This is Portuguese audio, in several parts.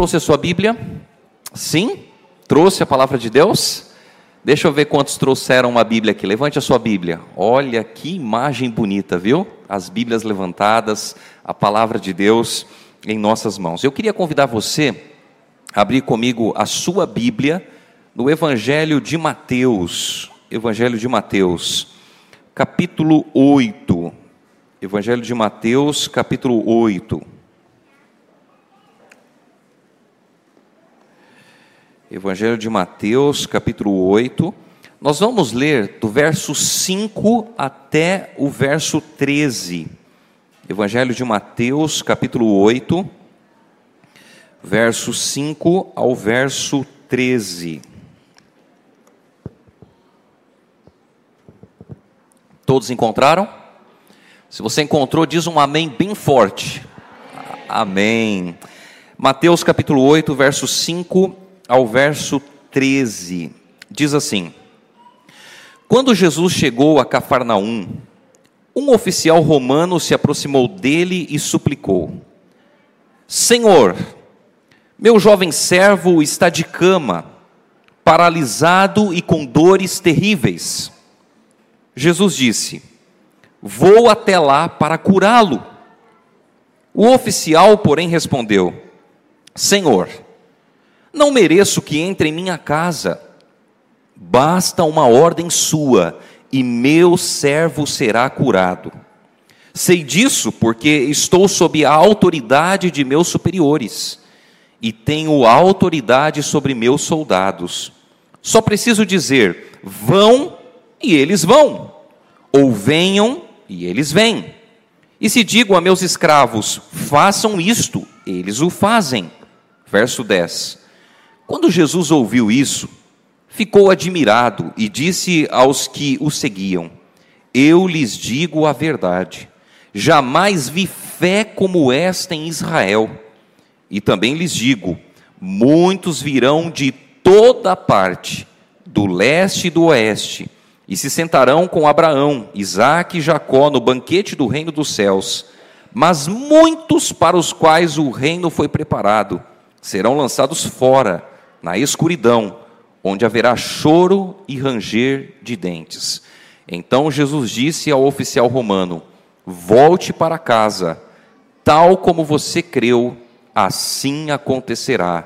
trouxe a sua Bíblia? Sim? Trouxe a palavra de Deus? Deixa eu ver quantos trouxeram uma Bíblia aqui. Levante a sua Bíblia. Olha que imagem bonita, viu? As Bíblias levantadas, a palavra de Deus em nossas mãos. Eu queria convidar você a abrir comigo a sua Bíblia no Evangelho de Mateus. Evangelho de Mateus, capítulo 8. Evangelho de Mateus, capítulo 8. Evangelho de Mateus, capítulo 8. Nós vamos ler do verso 5 até o verso 13. Evangelho de Mateus, capítulo 8, verso 5 ao verso 13. Todos encontraram? Se você encontrou, diz um amém bem forte. Amém. Mateus capítulo 8, verso 5 ao verso 13. Diz assim: Quando Jesus chegou a Cafarnaum, um oficial romano se aproximou dele e suplicou: Senhor, meu jovem servo está de cama, paralisado e com dores terríveis. Jesus disse: Vou até lá para curá-lo. O oficial, porém, respondeu: Senhor, não mereço que entre em minha casa. Basta uma ordem sua, e meu servo será curado. Sei disso porque estou sob a autoridade de meus superiores e tenho autoridade sobre meus soldados. Só preciso dizer: vão e eles vão, ou venham e eles vêm. E se digo a meus escravos: façam isto, eles o fazem. Verso 10. Quando Jesus ouviu isso, ficou admirado e disse aos que o seguiam: Eu lhes digo a verdade, jamais vi fé como esta em Israel. E também lhes digo: muitos virão de toda parte, do leste e do oeste, e se sentarão com Abraão, Isaque e Jacó no banquete do reino dos céus. Mas muitos para os quais o reino foi preparado serão lançados fora na escuridão, onde haverá choro e ranger de dentes. Então Jesus disse ao oficial romano: Volte para casa, tal como você creu, assim acontecerá.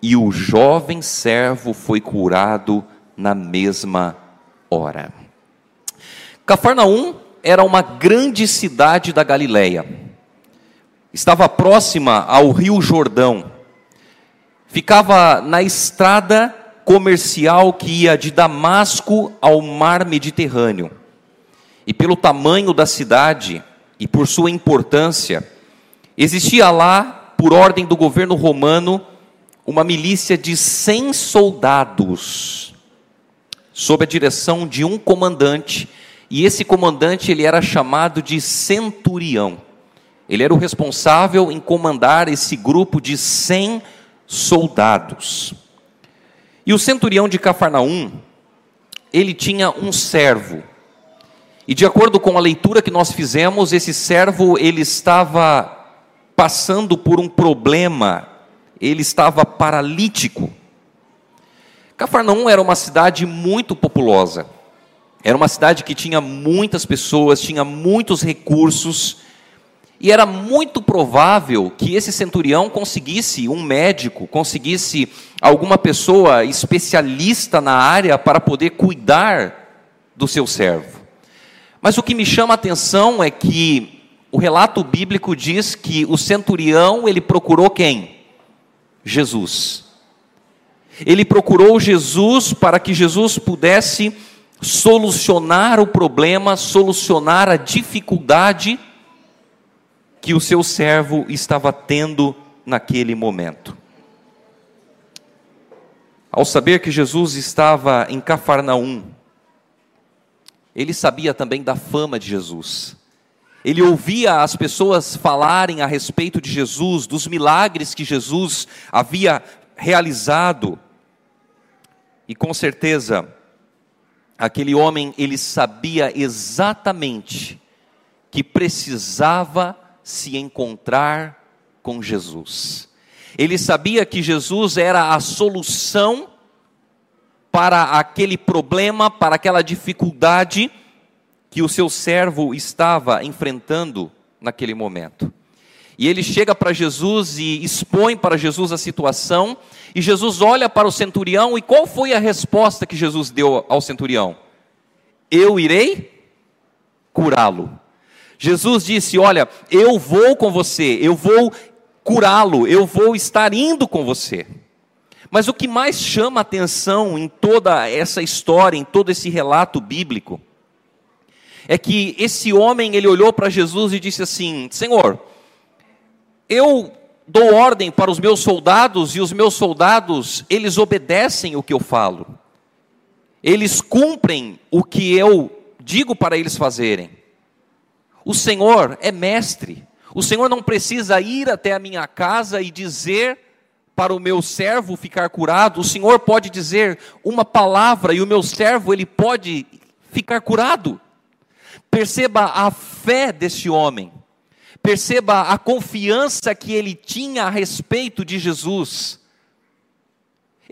E o jovem servo foi curado na mesma hora. Cafarnaum era uma grande cidade da Galileia. Estava próxima ao Rio Jordão ficava na estrada comercial que ia de Damasco ao mar Mediterrâneo. E pelo tamanho da cidade e por sua importância, existia lá, por ordem do governo romano, uma milícia de 100 soldados, sob a direção de um comandante, e esse comandante ele era chamado de centurião. Ele era o responsável em comandar esse grupo de 100 soldados soldados. E o centurião de Cafarnaum, ele tinha um servo. E de acordo com a leitura que nós fizemos, esse servo ele estava passando por um problema, ele estava paralítico. Cafarnaum era uma cidade muito populosa. Era uma cidade que tinha muitas pessoas, tinha muitos recursos, e era muito provável que esse centurião conseguisse um médico, conseguisse alguma pessoa especialista na área para poder cuidar do seu servo. Mas o que me chama a atenção é que o relato bíblico diz que o centurião, ele procurou quem? Jesus. Ele procurou Jesus para que Jesus pudesse solucionar o problema, solucionar a dificuldade que o seu servo estava tendo naquele momento. Ao saber que Jesus estava em Cafarnaum, ele sabia também da fama de Jesus. Ele ouvia as pessoas falarem a respeito de Jesus, dos milagres que Jesus havia realizado. E com certeza, aquele homem, ele sabia exatamente que precisava se encontrar com Jesus. Ele sabia que Jesus era a solução para aquele problema, para aquela dificuldade que o seu servo estava enfrentando naquele momento. E ele chega para Jesus e expõe para Jesus a situação, e Jesus olha para o centurião, e qual foi a resposta que Jesus deu ao centurião? Eu irei curá-lo. Jesus disse: Olha, eu vou com você, eu vou curá-lo, eu vou estar indo com você. Mas o que mais chama atenção em toda essa história, em todo esse relato bíblico, é que esse homem ele olhou para Jesus e disse assim: Senhor, eu dou ordem para os meus soldados e os meus soldados, eles obedecem o que eu falo. Eles cumprem o que eu digo para eles fazerem. O Senhor é mestre. O Senhor não precisa ir até a minha casa e dizer para o meu servo ficar curado. O Senhor pode dizer uma palavra e o meu servo ele pode ficar curado. Perceba a fé desse homem. Perceba a confiança que ele tinha a respeito de Jesus.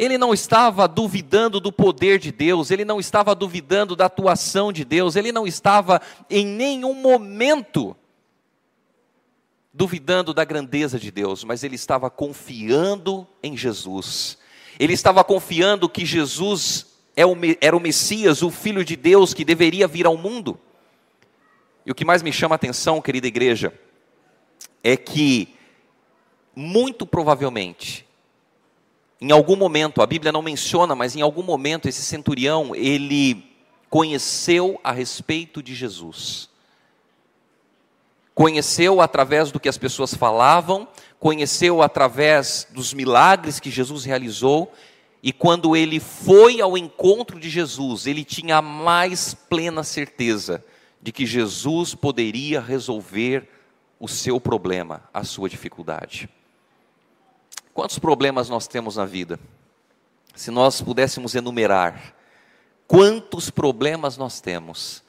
Ele não estava duvidando do poder de Deus, ele não estava duvidando da atuação de Deus, ele não estava em nenhum momento duvidando da grandeza de Deus, mas ele estava confiando em Jesus. Ele estava confiando que Jesus é era o Messias, o Filho de Deus que deveria vir ao mundo. E o que mais me chama a atenção, querida igreja, é que, muito provavelmente, em algum momento, a Bíblia não menciona, mas em algum momento, esse centurião, ele conheceu a respeito de Jesus. Conheceu através do que as pessoas falavam, conheceu através dos milagres que Jesus realizou, e quando ele foi ao encontro de Jesus, ele tinha a mais plena certeza de que Jesus poderia resolver o seu problema, a sua dificuldade. Quantos problemas nós temos na vida? Se nós pudéssemos enumerar quantos problemas nós temos,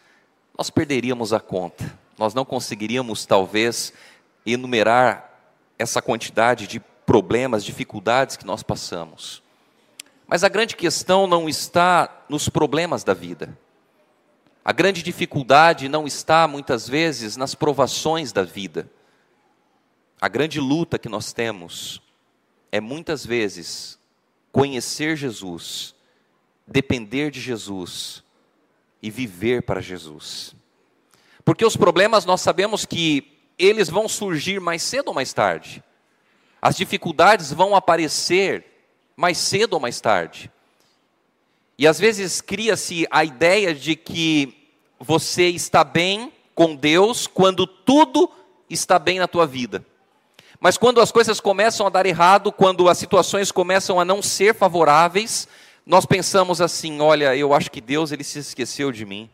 nós perderíamos a conta. Nós não conseguiríamos, talvez, enumerar essa quantidade de problemas, dificuldades que nós passamos. Mas a grande questão não está nos problemas da vida. A grande dificuldade não está, muitas vezes, nas provações da vida. A grande luta que nós temos é, muitas vezes, conhecer Jesus, depender de Jesus e viver para Jesus. Porque os problemas nós sabemos que eles vão surgir mais cedo ou mais tarde. As dificuldades vão aparecer mais cedo ou mais tarde. E às vezes cria-se a ideia de que você está bem com Deus quando tudo está bem na tua vida. Mas quando as coisas começam a dar errado, quando as situações começam a não ser favoráveis, nós pensamos assim: olha, eu acho que Deus ele se esqueceu de mim.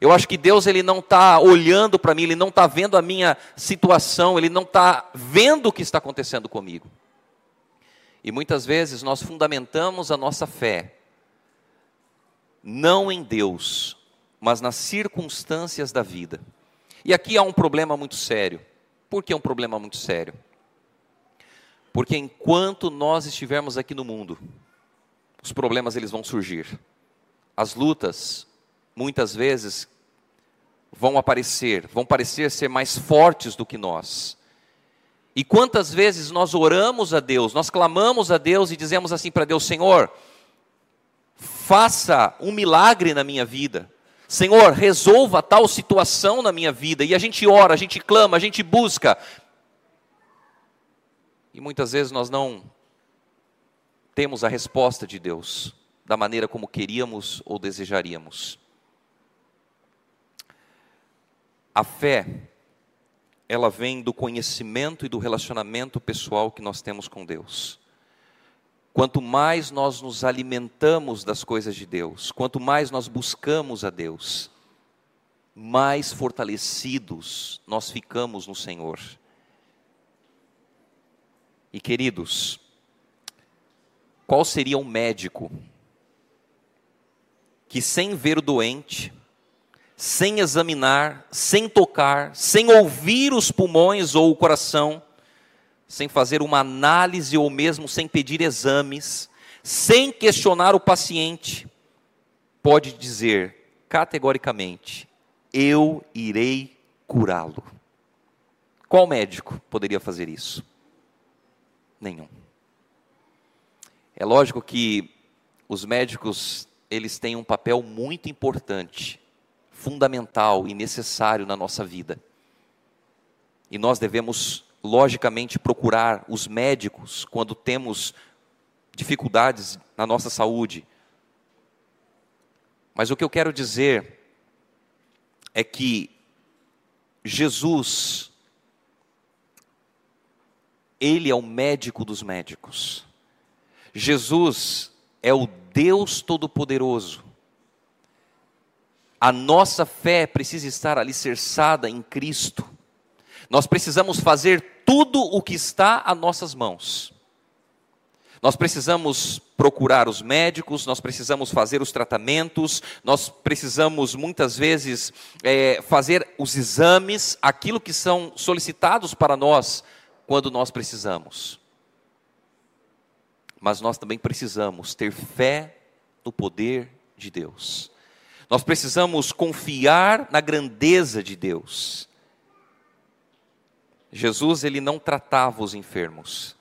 Eu acho que Deus ele não está olhando para mim, ele não está vendo a minha situação, ele não está vendo o que está acontecendo comigo. E muitas vezes nós fundamentamos a nossa fé não em Deus, mas nas circunstâncias da vida. E aqui há um problema muito sério. Por que um problema muito sério? Porque enquanto nós estivermos aqui no mundo, os problemas eles vão surgir. As lutas, muitas vezes, vão aparecer, vão parecer ser mais fortes do que nós. E quantas vezes nós oramos a Deus, nós clamamos a Deus e dizemos assim para Deus: Senhor, faça um milagre na minha vida. Senhor, resolva tal situação na minha vida. E a gente ora, a gente clama, a gente busca. E muitas vezes nós não temos a resposta de Deus da maneira como queríamos ou desejaríamos. A fé, ela vem do conhecimento e do relacionamento pessoal que nós temos com Deus. Quanto mais nós nos alimentamos das coisas de Deus, quanto mais nós buscamos a Deus, mais fortalecidos nós ficamos no Senhor. E queridos, qual seria um médico que, sem ver o doente, sem examinar, sem tocar, sem ouvir os pulmões ou o coração, sem fazer uma análise ou mesmo sem pedir exames, sem questionar o paciente, pode dizer categoricamente: Eu irei curá-lo. Qual médico poderia fazer isso? Nenhum. É lógico que os médicos, eles têm um papel muito importante, fundamental e necessário na nossa vida. E nós devemos, logicamente, procurar os médicos quando temos dificuldades na nossa saúde. Mas o que eu quero dizer é que Jesus, Ele é o médico dos médicos. Jesus é o Deus Todo-Poderoso. A nossa fé precisa estar alicerçada em Cristo. Nós precisamos fazer tudo o que está a nossas mãos. Nós precisamos procurar os médicos, nós precisamos fazer os tratamentos, nós precisamos muitas vezes é, fazer os exames, aquilo que são solicitados para nós quando nós precisamos. Mas nós também precisamos ter fé no poder de Deus. Nós precisamos confiar na grandeza de Deus. Jesus, ele não tratava os enfermos,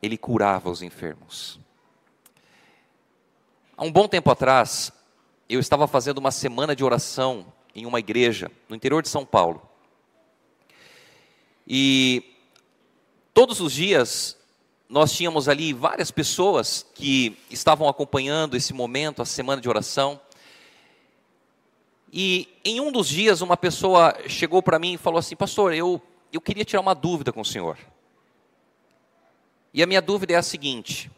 ele curava os enfermos. Há um bom tempo atrás, eu estava fazendo uma semana de oração em uma igreja no interior de São Paulo. E todos os dias nós tínhamos ali várias pessoas que estavam acompanhando esse momento, a semana de oração. E em um dos dias, uma pessoa chegou para mim e falou assim: Pastor, eu, eu queria tirar uma dúvida com o senhor. E a minha dúvida é a seguinte: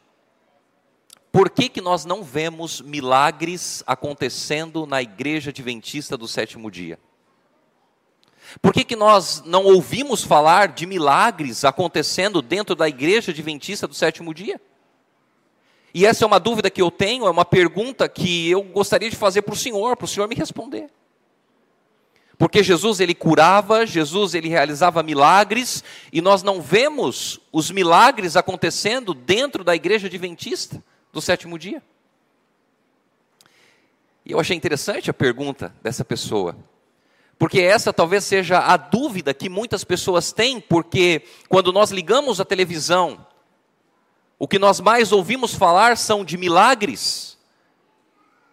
por que, que nós não vemos milagres acontecendo na igreja adventista do sétimo dia? Por que, que nós não ouvimos falar de milagres acontecendo dentro da igreja adventista do sétimo dia? E essa é uma dúvida que eu tenho, é uma pergunta que eu gostaria de fazer para o Senhor, para o Senhor me responder. Porque Jesus ele curava, Jesus ele realizava milagres, e nós não vemos os milagres acontecendo dentro da igreja adventista do sétimo dia. E eu achei interessante a pergunta dessa pessoa. Porque essa talvez seja a dúvida que muitas pessoas têm, porque quando nós ligamos a televisão, o que nós mais ouvimos falar são de milagres.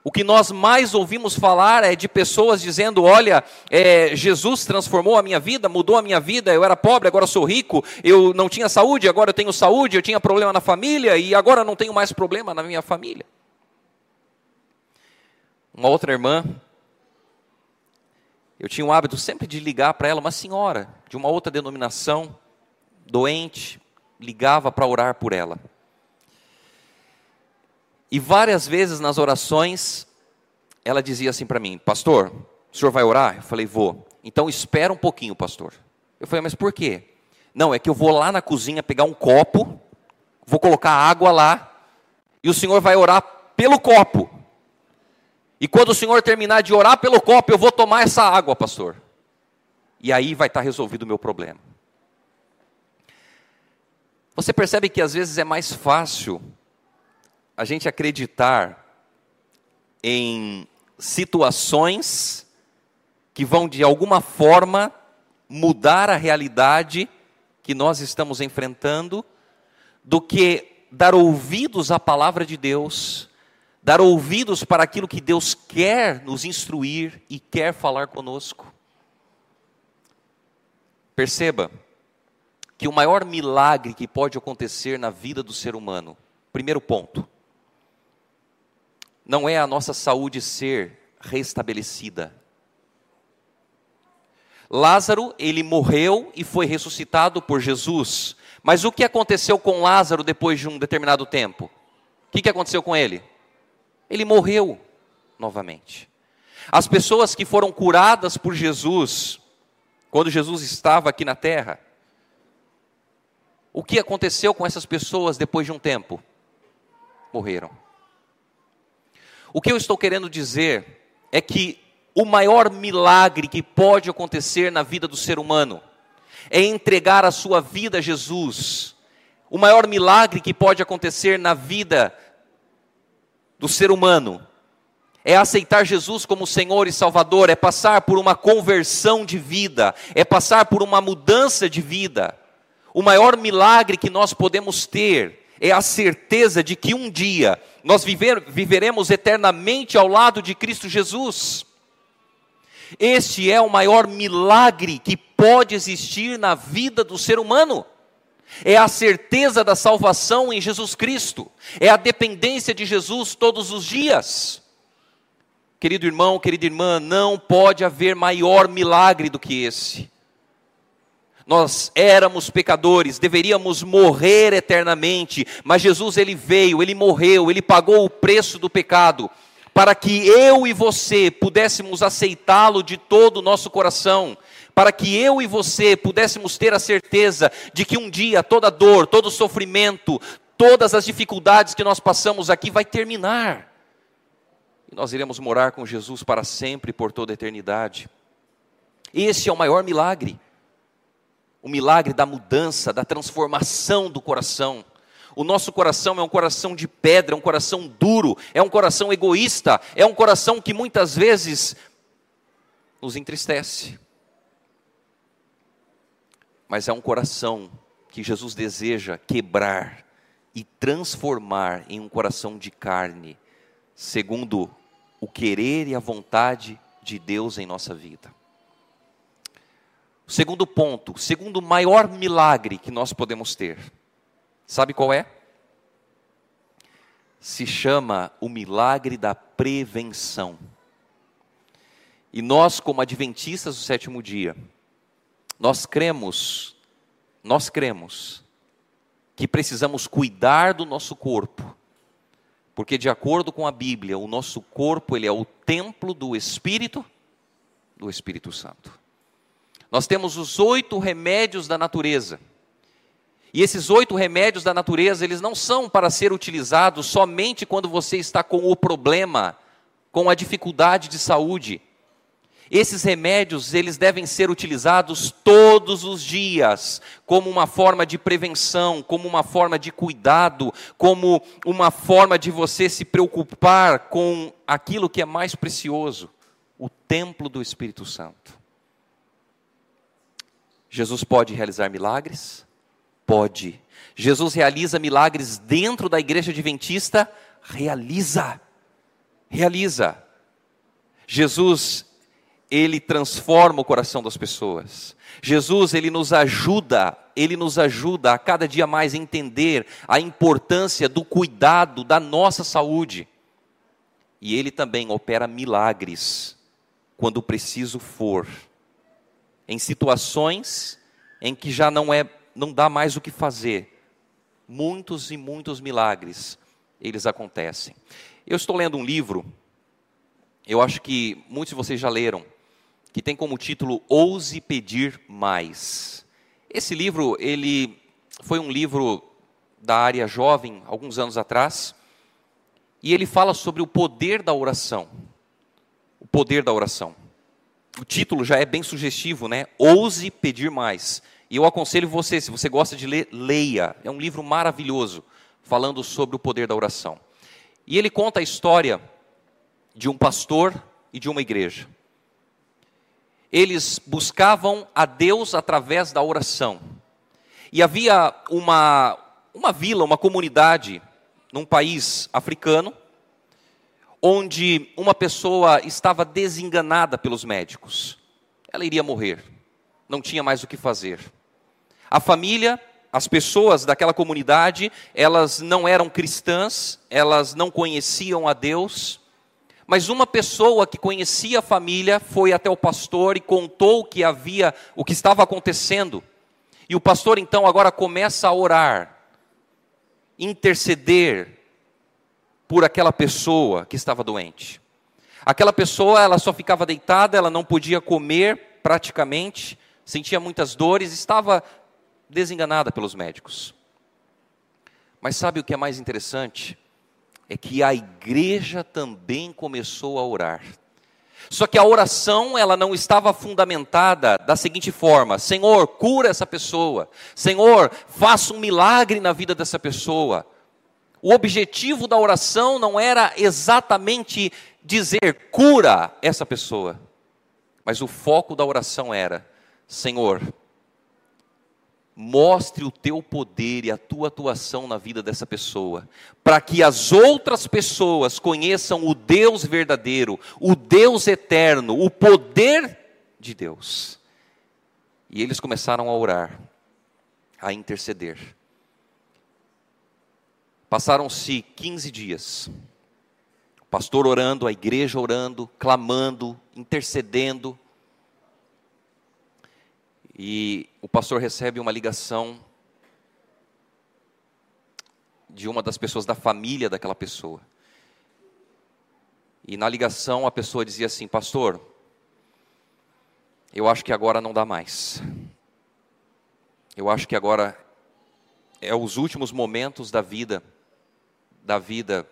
O que nós mais ouvimos falar é de pessoas dizendo: Olha, é, Jesus transformou a minha vida, mudou a minha vida. Eu era pobre, agora sou rico. Eu não tinha saúde, agora eu tenho saúde. Eu tinha problema na família e agora não tenho mais problema na minha família. Uma outra irmã, eu tinha o hábito sempre de ligar para ela, uma senhora de uma outra denominação, doente, ligava para orar por ela. E várias vezes nas orações, ela dizia assim para mim: Pastor, o senhor vai orar? Eu falei: Vou. Então espera um pouquinho, pastor. Eu falei: Mas por quê? Não, é que eu vou lá na cozinha pegar um copo, vou colocar água lá, e o senhor vai orar pelo copo. E quando o senhor terminar de orar pelo copo, eu vou tomar essa água, pastor. E aí vai estar resolvido o meu problema. Você percebe que às vezes é mais fácil a gente acreditar em situações que vão de alguma forma mudar a realidade que nós estamos enfrentando, do que dar ouvidos à palavra de Deus, dar ouvidos para aquilo que Deus quer nos instruir e quer falar conosco. Perceba que o maior milagre que pode acontecer na vida do ser humano, primeiro ponto, não é a nossa saúde ser restabelecida. Lázaro, ele morreu e foi ressuscitado por Jesus. Mas o que aconteceu com Lázaro depois de um determinado tempo? O que, aconteceu com ele? Ele morreu novamente. As pessoas que foram curadas por Jesus, quando Jesus estava aqui na terra, o que aconteceu com essas pessoas depois de um tempo? Morreram. O que eu estou querendo dizer é que o maior milagre que pode acontecer na vida do ser humano é entregar a sua vida a Jesus. O maior milagre que pode acontecer na vida do ser humano é aceitar Jesus como Senhor e Salvador, é passar por uma conversão de vida, é passar por uma mudança de vida. O maior milagre que nós podemos ter é a certeza de que um dia nós viver, viveremos eternamente ao lado de Cristo Jesus. Este é o maior milagre que pode existir na vida do ser humano. É a certeza da salvação em Jesus Cristo, é a dependência de Jesus todos os dias. Querido irmão, querida irmã, não pode haver maior milagre do que esse. Nós éramos pecadores, deveríamos morrer eternamente, mas Jesus ele veio, ele morreu, ele pagou o preço do pecado, para que eu e você pudéssemos aceitá-lo de todo o nosso coração, para que eu e você pudéssemos ter a certeza de que um dia toda dor, todo sofrimento, todas as dificuldades que nós passamos aqui vai terminar. E nós iremos morar com Jesus para sempre, por toda a eternidade. Esse é o maior milagre o milagre da mudança, da transformação do coração. O nosso coração é um coração de pedra, é um coração duro, é um coração egoísta, é um coração que muitas vezes nos entristece. Mas é um coração que Jesus deseja quebrar e transformar em um coração de carne, segundo o querer e a vontade de Deus em nossa vida. O segundo ponto, o segundo maior milagre que nós podemos ter, sabe qual é? Se chama o milagre da prevenção. E nós, como adventistas do sétimo dia, nós cremos, nós cremos que precisamos cuidar do nosso corpo, porque de acordo com a Bíblia, o nosso corpo ele é o templo do Espírito, do Espírito Santo. Nós temos os oito remédios da natureza. E esses oito remédios da natureza, eles não são para ser utilizados somente quando você está com o problema, com a dificuldade de saúde. Esses remédios, eles devem ser utilizados todos os dias, como uma forma de prevenção, como uma forma de cuidado, como uma forma de você se preocupar com aquilo que é mais precioso, o templo do Espírito Santo. Jesus pode realizar milagres? Pode. Jesus realiza milagres dentro da igreja adventista? Realiza. Realiza. Jesus, ele transforma o coração das pessoas. Jesus, ele nos ajuda, ele nos ajuda a cada dia mais entender a importância do cuidado da nossa saúde. E ele também opera milagres quando preciso for em situações em que já não é, não dá mais o que fazer. Muitos e muitos milagres eles acontecem. Eu estou lendo um livro, eu acho que muitos de vocês já leram, que tem como título Ouse pedir mais. Esse livro, ele foi um livro da área jovem alguns anos atrás, e ele fala sobre o poder da oração. O poder da oração o título já é bem sugestivo, né? Ouse pedir mais. E eu aconselho você, se você gosta de ler, leia. É um livro maravilhoso, falando sobre o poder da oração. E ele conta a história de um pastor e de uma igreja. Eles buscavam a Deus através da oração. E havia uma, uma vila, uma comunidade, num país africano, onde uma pessoa estava desenganada pelos médicos. Ela iria morrer, não tinha mais o que fazer. A família, as pessoas daquela comunidade, elas não eram cristãs, elas não conheciam a Deus, mas uma pessoa que conhecia a família foi até o pastor e contou o que havia, o que estava acontecendo. E o pastor então agora começa a orar, interceder, por aquela pessoa que estava doente. Aquela pessoa, ela só ficava deitada, ela não podia comer praticamente, sentia muitas dores, estava desenganada pelos médicos. Mas sabe o que é mais interessante? É que a igreja também começou a orar. Só que a oração, ela não estava fundamentada da seguinte forma: Senhor, cura essa pessoa. Senhor, faça um milagre na vida dessa pessoa. O objetivo da oração não era exatamente dizer cura essa pessoa. Mas o foco da oração era: Senhor, mostre o teu poder e a tua atuação na vida dessa pessoa, para que as outras pessoas conheçam o Deus verdadeiro, o Deus eterno, o poder de Deus. E eles começaram a orar, a interceder. Passaram-se 15 dias. O pastor orando, a igreja orando, clamando, intercedendo. E o pastor recebe uma ligação de uma das pessoas da família daquela pessoa. E na ligação a pessoa dizia assim: Pastor, eu acho que agora não dá mais. Eu acho que agora é os últimos momentos da vida, da vida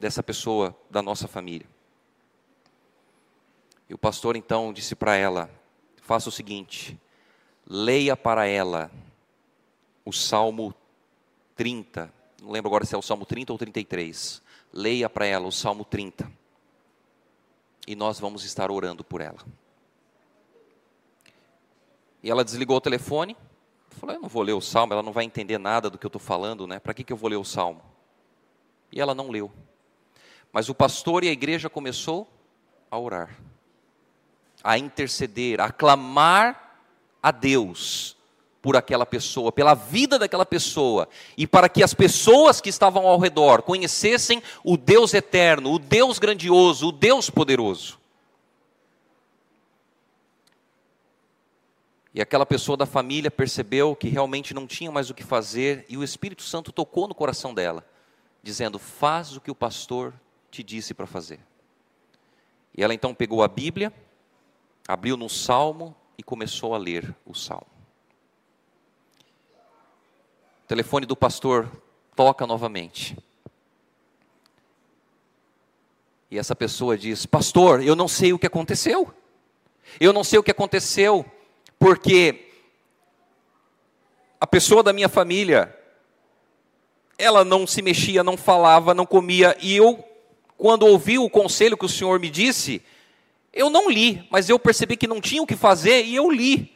dessa pessoa, da nossa família. E o pastor então disse para ela: faça o seguinte: leia para ela o Salmo 30. Não lembro agora se é o Salmo 30 ou 33. Leia para ela o Salmo 30. E nós vamos estar orando por ela. E ela desligou o telefone. Falou: Eu não vou ler o salmo, ela não vai entender nada do que eu estou falando, né? Para que, que eu vou ler o salmo? E ela não leu. Mas o pastor e a igreja começou a orar a interceder, a clamar a Deus por aquela pessoa, pela vida daquela pessoa, e para que as pessoas que estavam ao redor conhecessem o Deus eterno, o Deus grandioso, o Deus poderoso. E aquela pessoa da família percebeu que realmente não tinha mais o que fazer, e o Espírito Santo tocou no coração dela, dizendo: Faz o que o pastor te disse para fazer. E ela então pegou a Bíblia, abriu no salmo e começou a ler o salmo. O telefone do pastor toca novamente. E essa pessoa diz: Pastor, eu não sei o que aconteceu. Eu não sei o que aconteceu, porque a pessoa da minha família, ela não se mexia, não falava, não comia, e eu, quando ouvi o conselho que o Senhor me disse, eu não li, mas eu percebi que não tinha o que fazer e eu li.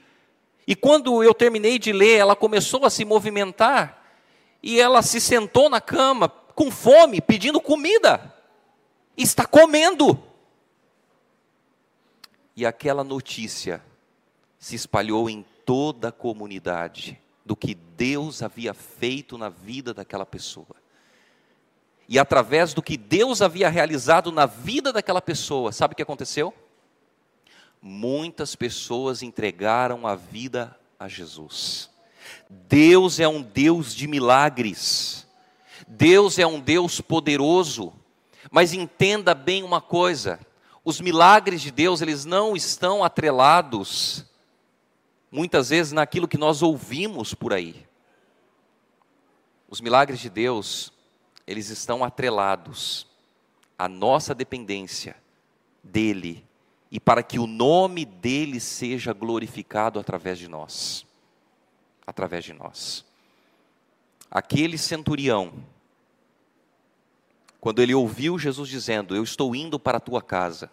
E quando eu terminei de ler, ela começou a se movimentar e ela se sentou na cama com fome, pedindo comida. Está comendo. E aquela notícia se espalhou em toda a comunidade do que Deus havia feito na vida daquela pessoa. E através do que Deus havia realizado na vida daquela pessoa, sabe o que aconteceu? Muitas pessoas entregaram a vida a Jesus. Deus é um Deus de milagres. Deus é um Deus poderoso. Mas entenda bem uma coisa: os milagres de Deus, eles não estão atrelados muitas vezes naquilo que nós ouvimos por aí. Os milagres de Deus, eles estão atrelados à nossa dependência dele e para que o nome dele seja glorificado através de nós. Através de nós. Aquele centurião, quando ele ouviu Jesus dizendo: Eu estou indo para a tua casa,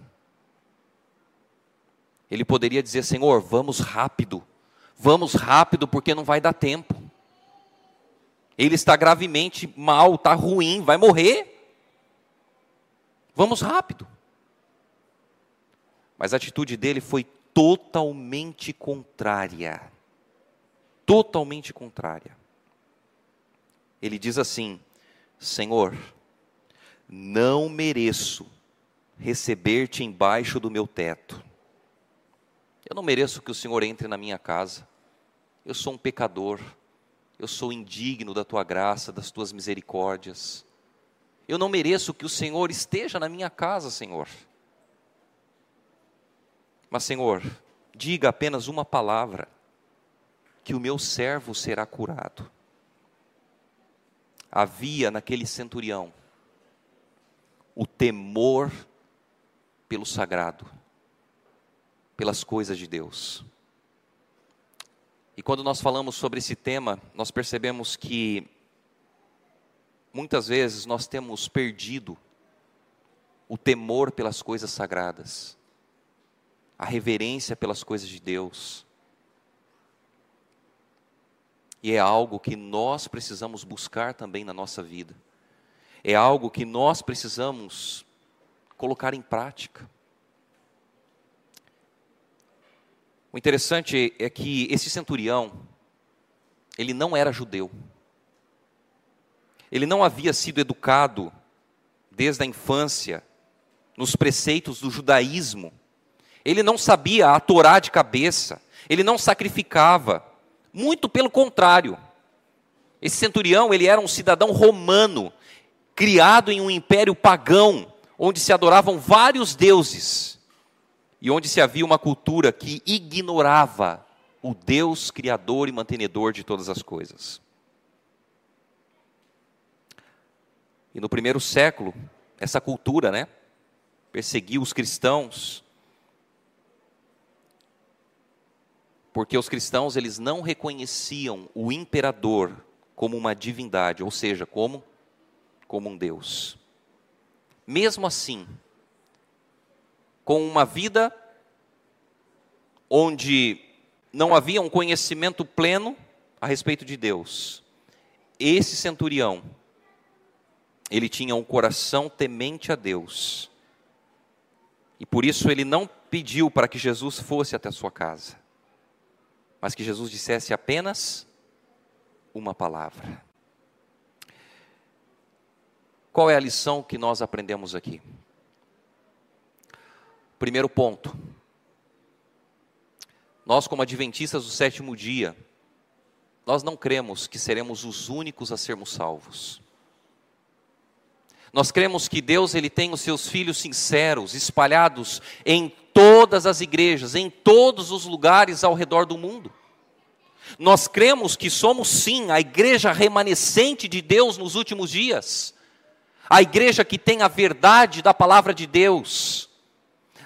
ele poderia dizer: Senhor, vamos rápido, vamos rápido, porque não vai dar tempo. Ele está gravemente mal, está ruim, vai morrer. Vamos rápido. Mas a atitude dele foi totalmente contrária. Totalmente contrária. Ele diz assim: Senhor, não mereço receber-te embaixo do meu teto. Eu não mereço que o Senhor entre na minha casa. Eu sou um pecador. Eu sou indigno da tua graça, das tuas misericórdias. Eu não mereço que o Senhor esteja na minha casa, Senhor. Mas, Senhor, diga apenas uma palavra, que o meu servo será curado. Havia naquele centurião o temor pelo sagrado, pelas coisas de Deus. E quando nós falamos sobre esse tema, nós percebemos que muitas vezes nós temos perdido o temor pelas coisas sagradas, a reverência pelas coisas de Deus. E é algo que nós precisamos buscar também na nossa vida. É algo que nós precisamos colocar em prática. O interessante é que esse centurião, ele não era judeu. Ele não havia sido educado desde a infância nos preceitos do judaísmo. Ele não sabia a Torá de cabeça. Ele não sacrificava. Muito pelo contrário. Esse centurião, ele era um cidadão romano, criado em um império pagão, onde se adoravam vários deuses e onde se havia uma cultura que ignorava o Deus criador e mantenedor de todas as coisas. E no primeiro século, essa cultura, né, perseguiu os cristãos, porque os cristãos eles não reconheciam o imperador como uma divindade, ou seja, como como um Deus. Mesmo assim, com uma vida onde não havia um conhecimento pleno a respeito de Deus. Esse centurião, ele tinha um coração temente a Deus. E por isso ele não pediu para que Jesus fosse até a sua casa, mas que Jesus dissesse apenas uma palavra. Qual é a lição que nós aprendemos aqui? Primeiro ponto. Nós, como adventistas do sétimo dia, nós não cremos que seremos os únicos a sermos salvos. Nós cremos que Deus ele tem os seus filhos sinceros espalhados em todas as igrejas, em todos os lugares ao redor do mundo. Nós cremos que somos sim a igreja remanescente de Deus nos últimos dias. A igreja que tem a verdade da palavra de Deus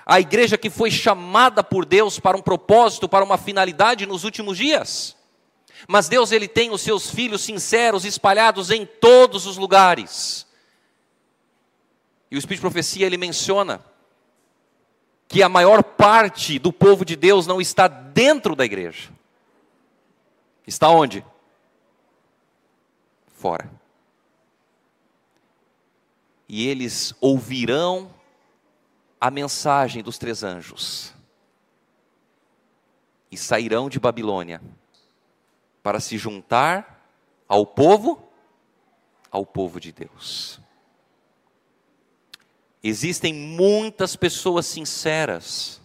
a igreja que foi chamada por Deus para um propósito, para uma finalidade nos últimos dias. Mas Deus ele tem os seus filhos sinceros espalhados em todos os lugares. E o Espírito de Profecia ele menciona que a maior parte do povo de Deus não está dentro da igreja. Está onde? Fora. E eles ouvirão a mensagem dos três anjos e sairão de Babilônia para se juntar ao povo, ao povo de Deus. Existem muitas pessoas sinceras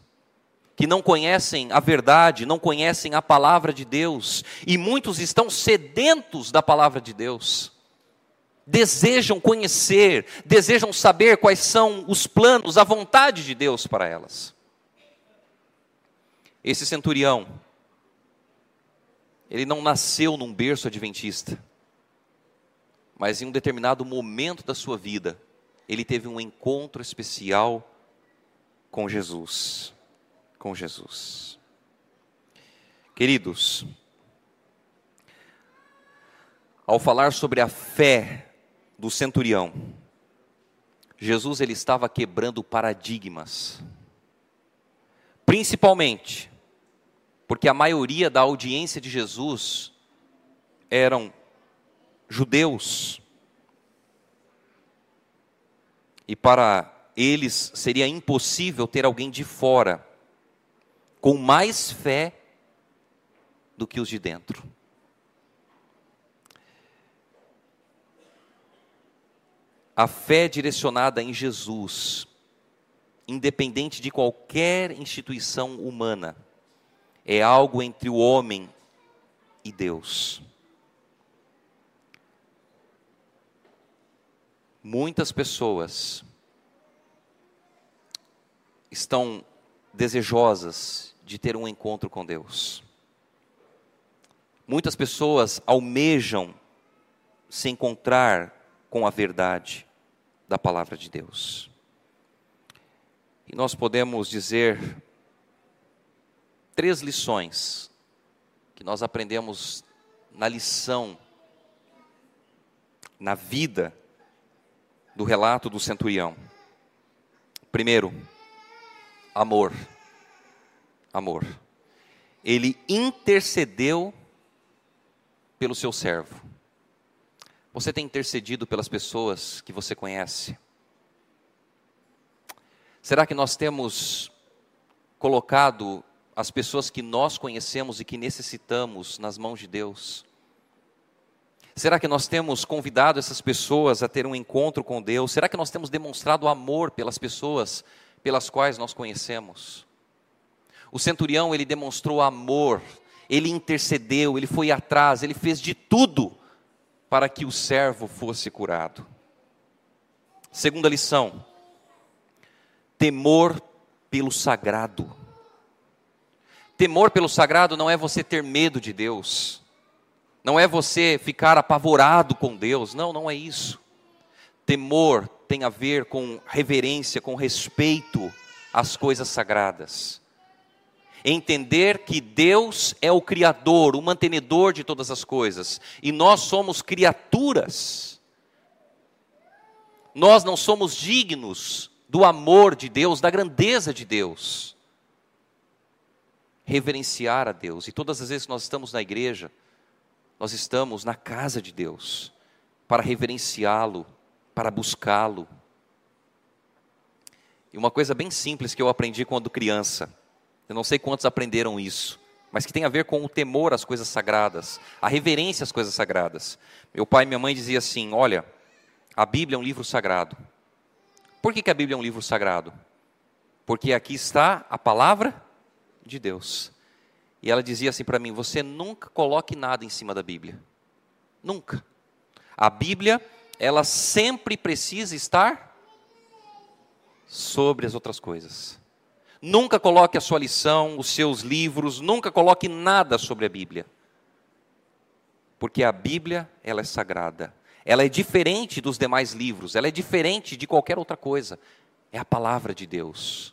que não conhecem a verdade, não conhecem a palavra de Deus, e muitos estão sedentos da palavra de Deus desejam conhecer, desejam saber quais são os planos, a vontade de Deus para elas. Esse centurião, ele não nasceu num berço adventista, mas em um determinado momento da sua vida, ele teve um encontro especial com Jesus. Com Jesus. Queridos, ao falar sobre a fé do centurião. Jesus ele estava quebrando paradigmas. Principalmente porque a maioria da audiência de Jesus eram judeus. E para eles seria impossível ter alguém de fora com mais fé do que os de dentro. A fé direcionada em Jesus, independente de qualquer instituição humana, é algo entre o homem e Deus. Muitas pessoas estão desejosas de ter um encontro com Deus. Muitas pessoas almejam se encontrar com a verdade da palavra de Deus. E nós podemos dizer três lições que nós aprendemos na lição, na vida do relato do centurião. Primeiro, amor. Amor. Ele intercedeu pelo seu servo. Você tem intercedido pelas pessoas que você conhece? Será que nós temos colocado as pessoas que nós conhecemos e que necessitamos nas mãos de Deus? Será que nós temos convidado essas pessoas a ter um encontro com Deus? Será que nós temos demonstrado amor pelas pessoas pelas quais nós conhecemos? O centurião, ele demonstrou amor, ele intercedeu, ele foi atrás, ele fez de tudo para que o servo fosse curado. Segunda lição: temor pelo sagrado. Temor pelo sagrado não é você ter medo de Deus. Não é você ficar apavorado com Deus, não, não é isso. Temor tem a ver com reverência, com respeito às coisas sagradas. Entender que Deus é o Criador, o mantenedor de todas as coisas, e nós somos criaturas. Nós não somos dignos do amor de Deus, da grandeza de Deus. Reverenciar a Deus, e todas as vezes que nós estamos na igreja, nós estamos na casa de Deus para reverenciá-lo, para buscá-lo. E uma coisa bem simples que eu aprendi quando criança, eu não sei quantos aprenderam isso, mas que tem a ver com o temor às coisas sagradas, a reverência às coisas sagradas. Meu pai e minha mãe diziam assim: Olha, a Bíblia é um livro sagrado. Por que, que a Bíblia é um livro sagrado? Porque aqui está a palavra de Deus. E ela dizia assim para mim: Você nunca coloque nada em cima da Bíblia. Nunca. A Bíblia, ela sempre precisa estar sobre as outras coisas. Nunca coloque a sua lição, os seus livros, nunca coloque nada sobre a Bíblia. Porque a Bíblia, ela é sagrada. Ela é diferente dos demais livros, ela é diferente de qualquer outra coisa. É a palavra de Deus.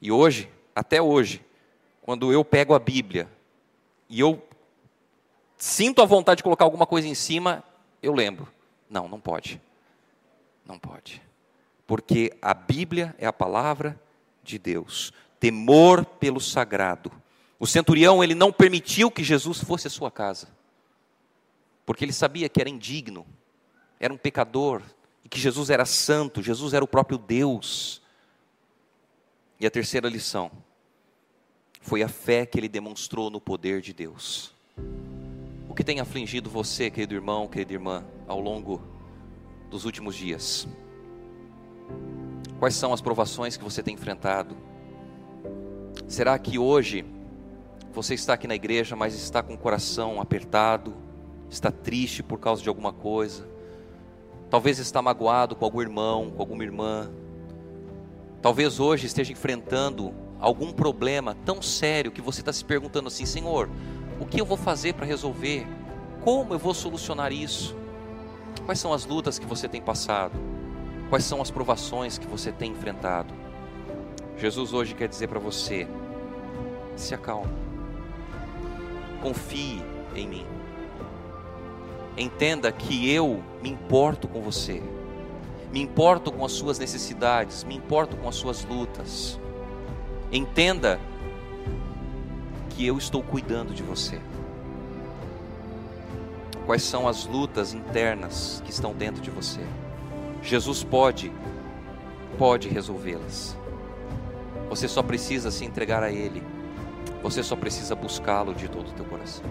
E hoje, até hoje, quando eu pego a Bíblia e eu sinto a vontade de colocar alguma coisa em cima, eu lembro. Não, não pode. Não pode. Porque a Bíblia é a palavra de Deus. Temor pelo sagrado. O centurião, ele não permitiu que Jesus fosse à sua casa. Porque ele sabia que era indigno, era um pecador, e que Jesus era santo, Jesus era o próprio Deus. E a terceira lição: foi a fé que ele demonstrou no poder de Deus. O que tem afligido você, querido irmão, querida irmã, ao longo dos últimos dias? Quais são as provações que você tem enfrentado? Será que hoje você está aqui na igreja, mas está com o coração apertado, está triste por causa de alguma coisa? Talvez está magoado com algum irmão, com alguma irmã. Talvez hoje esteja enfrentando algum problema tão sério que você está se perguntando assim: Senhor, o que eu vou fazer para resolver? Como eu vou solucionar isso? Quais são as lutas que você tem passado? Quais são as provações que você tem enfrentado? Jesus hoje quer dizer para você: se acalme, confie em mim, entenda que eu me importo com você, me importo com as suas necessidades, me importo com as suas lutas. Entenda que eu estou cuidando de você. Quais são as lutas internas que estão dentro de você? Jesus pode, pode resolvê-las. Você só precisa se entregar a Ele. Você só precisa buscá-lo de todo o teu coração.